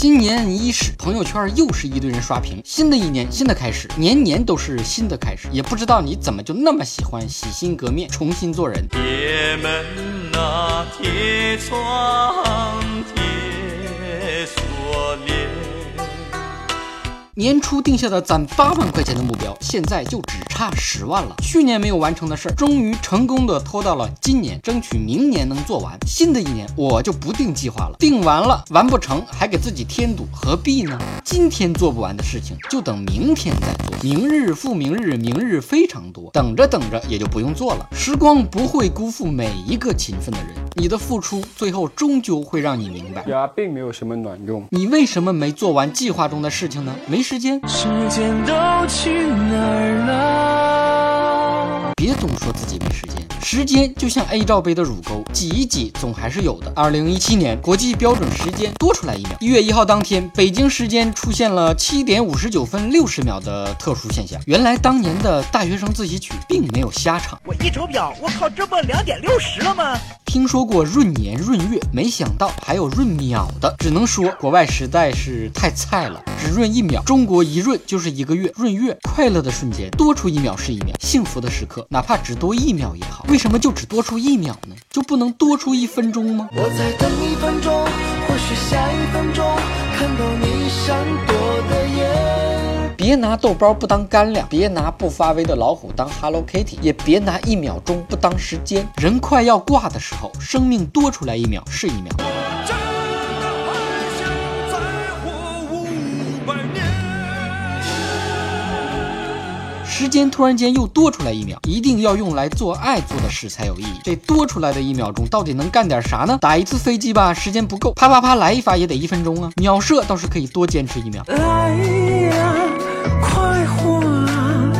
新年伊始，朋友圈又是一堆人刷屏。新的一年，新的开始，年年都是新的开始。也不知道你怎么就那么喜欢洗心革面，重新做人。铁门那铁窗，年初定下的攒八万块钱的目标，现在就只差十万了。去年没有完成的事儿，终于成功的拖到了今年，争取明年能做完。新的一年，我就不定计划了，定完了完不成，还给自己添堵，何必呢？今天做不完的事情，就等明天再做。明日复明日，明日非常多，等着等着也就不用做了。时光不会辜负每一个勤奋的人，你的付出最后终究会让你明白，呀，并没有什么卵用。你为什么没做完计划中的事情呢？没。时间，时间都去哪儿了？别总说自己没时间。时间就像 A 罩杯的乳沟，挤一挤总还是有的。二零一七年国际标准时间多出来一秒。一月一号当天，北京时间出现了七点五十九分六十秒的特殊现象。原来当年的大学生自习曲并没有瞎唱。我一瞅表，我靠，这不两点六十了吗？听说过闰年闰月，没想到还有闰秒的。只能说国外实在是太菜了，只闰一秒，中国一闰就是一个月。闰月，快乐的瞬间多出一秒是一秒，幸福的时刻哪怕只多一秒也好。为什么就只多出一秒呢？就不能多出一分钟吗？我再等一分钟，或许下一分钟看到你闪躲的眼。别拿豆包不当干粮，别拿不发威的老虎当 Hello Kitty，也别拿一秒钟不当时间。人快要挂的时候，生命多出来一秒是一秒。时间突然间又多出来一秒，一定要用来做爱做的事才有意义。这多出来的一秒钟到底能干点啥呢？打一次飞机吧，时间不够，啪啪啪来一发也得一分钟啊。鸟射倒是可以多坚持一秒。来呀，快活啊，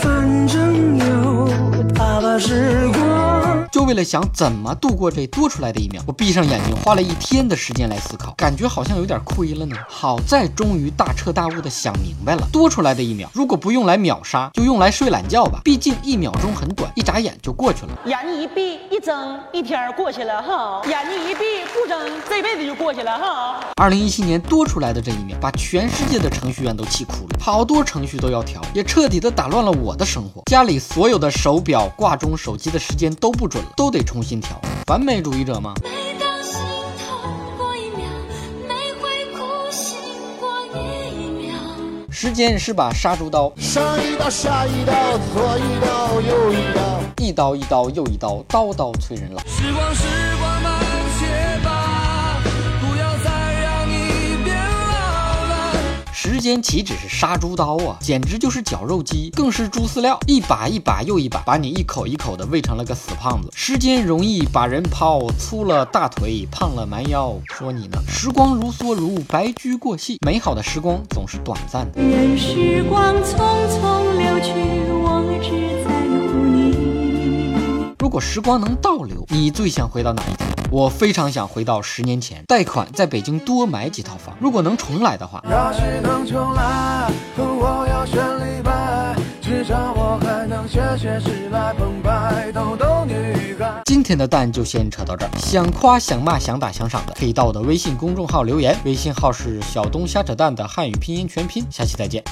反正有大把时光。就为了想怎么度过这多出来的一秒，我闭上眼睛花了一天的时间来思考，感觉好像有点亏了呢。好在终于大彻大悟的想明白了，多出来的一秒，如果不用来秒杀，就用来睡懒觉吧。毕竟一秒钟很短，一眨眼就过去了。眼睛一闭一睁，一天过去了哈。眼睛一闭不睁，这辈子就过去了哈。二零一七年多出来的这一秒，把全世界的程序员都气哭了，好多程序都要调，也彻底的打乱了我的生活。家里所有的手表、挂钟、手机的时间都不准。都得重新调，完美主义者吗？时间是把杀猪刀，上一刀下一刀，左一刀右一刀，一刀一刀又一刀，刀刀催人老。时光时间岂止是杀猪刀啊，简直就是绞肉机，更是猪饲料，一把一把又一把，把你一口一口的喂成了个死胖子。时间容易把人抛，粗了大腿，胖了蛮腰。说你呢？时光如梭如，白驹过隙，美好的时光总是短暂的。任时光匆匆流去，我只在乎你。如果时光能倒流，你最想回到哪一天？我非常想回到十年前，贷款在北京多买几套房。如果能重来的话，今天的蛋就先扯到这儿。想夸想骂想打想赏的，可以到我的微信公众号留言，微信号是小东瞎扯蛋的汉语拼音全拼。下期再见。